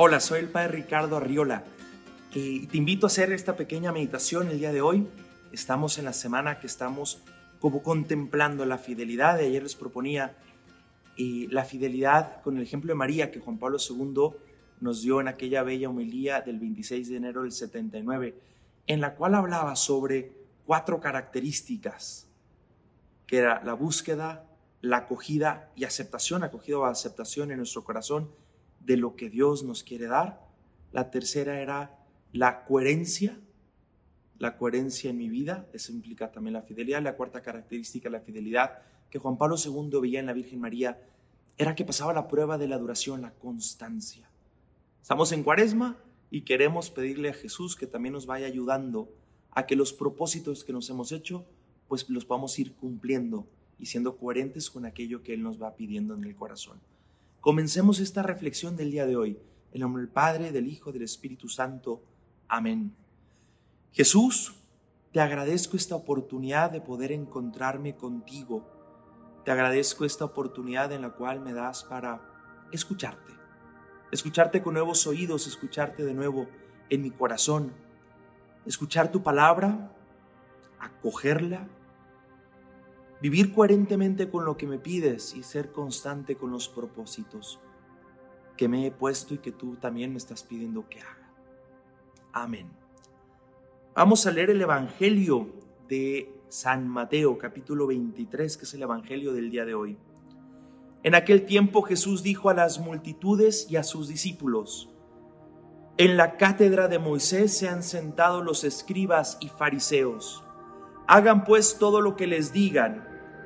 Hola, soy el Padre Ricardo Arriola y te invito a hacer esta pequeña meditación el día de hoy. Estamos en la semana que estamos como contemplando la fidelidad. De ayer les proponía eh, la fidelidad con el ejemplo de María que Juan Pablo II nos dio en aquella bella homilía del 26 de enero del 79, en la cual hablaba sobre cuatro características, que era la búsqueda, la acogida y aceptación, acogida o aceptación en nuestro corazón de lo que Dios nos quiere dar. La tercera era la coherencia, la coherencia en mi vida, eso implica también la fidelidad. La cuarta característica, la fidelidad, que Juan Pablo II veía en la Virgen María, era que pasaba la prueba de la duración, la constancia. Estamos en cuaresma y queremos pedirle a Jesús que también nos vaya ayudando a que los propósitos que nos hemos hecho, pues los podamos ir cumpliendo y siendo coherentes con aquello que Él nos va pidiendo en el corazón. Comencemos esta reflexión del día de hoy. En nombre del Padre, del Hijo, del Espíritu Santo. Amén. Jesús, te agradezco esta oportunidad de poder encontrarme contigo. Te agradezco esta oportunidad en la cual me das para escucharte. Escucharte con nuevos oídos, escucharte de nuevo en mi corazón. Escuchar tu palabra, acogerla vivir coherentemente con lo que me pides y ser constante con los propósitos que me he puesto y que tú también me estás pidiendo que haga. Amén. Vamos a leer el Evangelio de San Mateo, capítulo 23, que es el Evangelio del día de hoy. En aquel tiempo Jesús dijo a las multitudes y a sus discípulos, En la cátedra de Moisés se han sentado los escribas y fariseos. Hagan pues todo lo que les digan,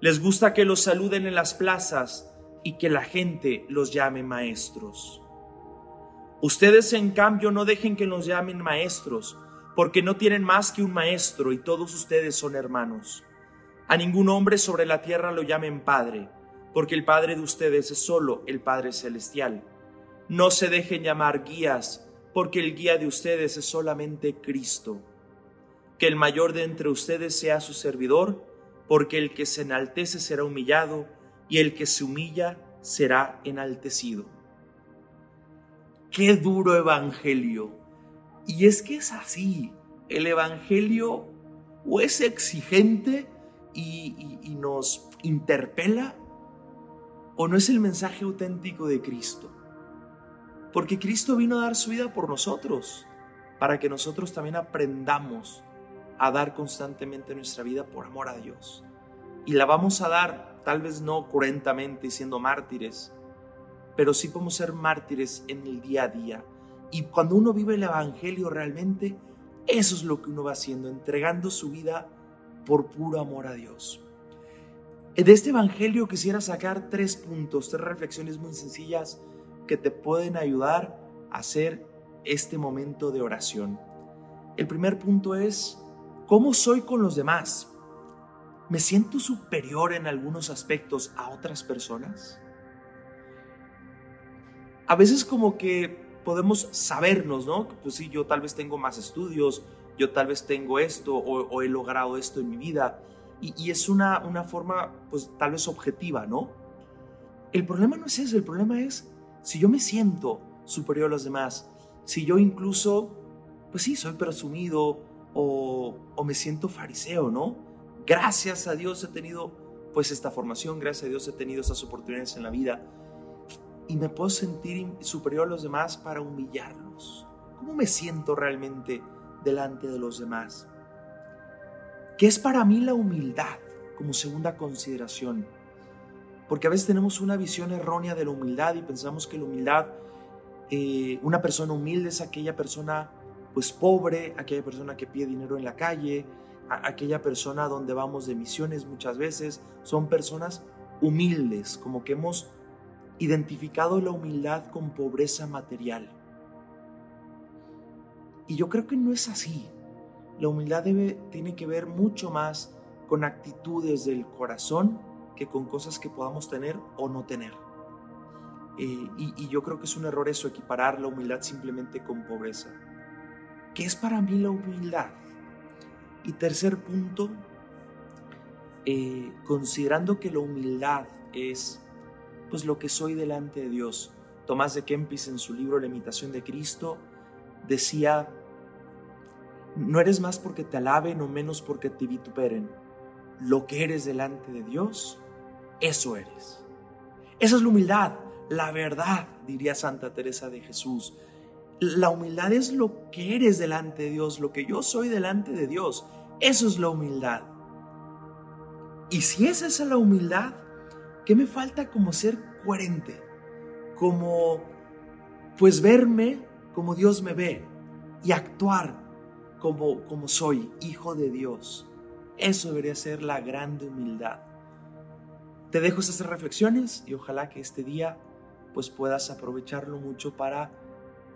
Les gusta que los saluden en las plazas y que la gente los llame maestros. Ustedes, en cambio, no dejen que los llamen maestros, porque no tienen más que un maestro y todos ustedes son hermanos. A ningún hombre sobre la tierra lo llamen Padre, porque el Padre de ustedes es solo el Padre Celestial. No se dejen llamar guías, porque el guía de ustedes es solamente Cristo que el mayor de entre ustedes sea su servidor, porque el que se enaltece será humillado, y el que se humilla será enaltecido. Qué duro evangelio. Y es que es así, el evangelio o es exigente y, y nos interpela, o no es el mensaje auténtico de Cristo. Porque Cristo vino a dar su vida por nosotros, para que nosotros también aprendamos a dar constantemente nuestra vida por amor a Dios. Y la vamos a dar, tal vez no curentamente siendo mártires, pero sí podemos ser mártires en el día a día. Y cuando uno vive el Evangelio realmente, eso es lo que uno va haciendo, entregando su vida por puro amor a Dios. De este Evangelio quisiera sacar tres puntos, tres reflexiones muy sencillas que te pueden ayudar a hacer este momento de oración. El primer punto es ¿Cómo soy con los demás? ¿Me siento superior en algunos aspectos a otras personas? A veces como que podemos sabernos, ¿no? Pues sí, yo tal vez tengo más estudios, yo tal vez tengo esto o, he logrado esto en mi vida. Y, es una, una forma, pues tal vez objetiva, ¿no? El problema no es eso, el problema es si yo me siento superior a los demás, si yo incluso, pues sí, soy presumido, o, me siento fariseo, ¿no? Gracias a Dios he tenido pues esta formación, gracias a Dios he tenido estas oportunidades en la vida y me puedo sentir superior a los demás para humillarlos. ¿Cómo me siento realmente delante de los demás? ¿Qué es para mí la humildad como segunda consideración? Porque a veces tenemos una visión errónea de la humildad y pensamos que la humildad, eh, una persona humilde es aquella persona pues pobre, aquella persona que pide dinero en la calle, aquella persona donde vamos de misiones muchas veces, son personas humildes, como que hemos identificado la humildad con pobreza material. Y yo creo que no es así. La humildad tiene que ver mucho más con actitudes del corazón que con cosas que podamos tener o no tener. Eh, y, yo creo que es un error eso, equiparar la humildad simplemente con pobreza. ¿Qué es para mí la humildad? Y tercer punto, eh, considerando que la humildad es pues lo que soy delante de Dios. Tomás de Kempis en su libro La imitación de Cristo decía, no eres más porque te alaben o menos porque te vituperen. Lo que eres delante de Dios, eso eres. Esa es la humildad, la verdad, diría Santa Teresa de Jesús. La humildad es lo que eres delante de Dios, lo que yo soy delante de Dios. Eso es la humildad. Y si es esa la humildad, ¿qué me falta como ser coherente? Como pues verme como Dios me ve y actuar como, como soy, hijo de Dios. Eso debería ser la grande humildad. Te dejo estas reflexiones y ojalá que este día pues puedas aprovecharlo mucho para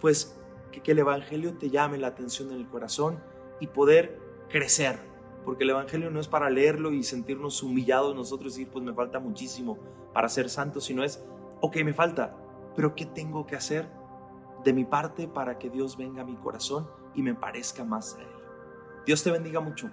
pues que, el Evangelio te llame la atención en el corazón y poder crecer. Porque el Evangelio no es para leerlo y sentirnos humillados nosotros y decir, pues me falta muchísimo para ser santo, sino es, ok, me falta, pero ¿qué tengo que hacer de mi parte para que Dios venga a mi corazón y me parezca más a Él? Dios te bendiga mucho.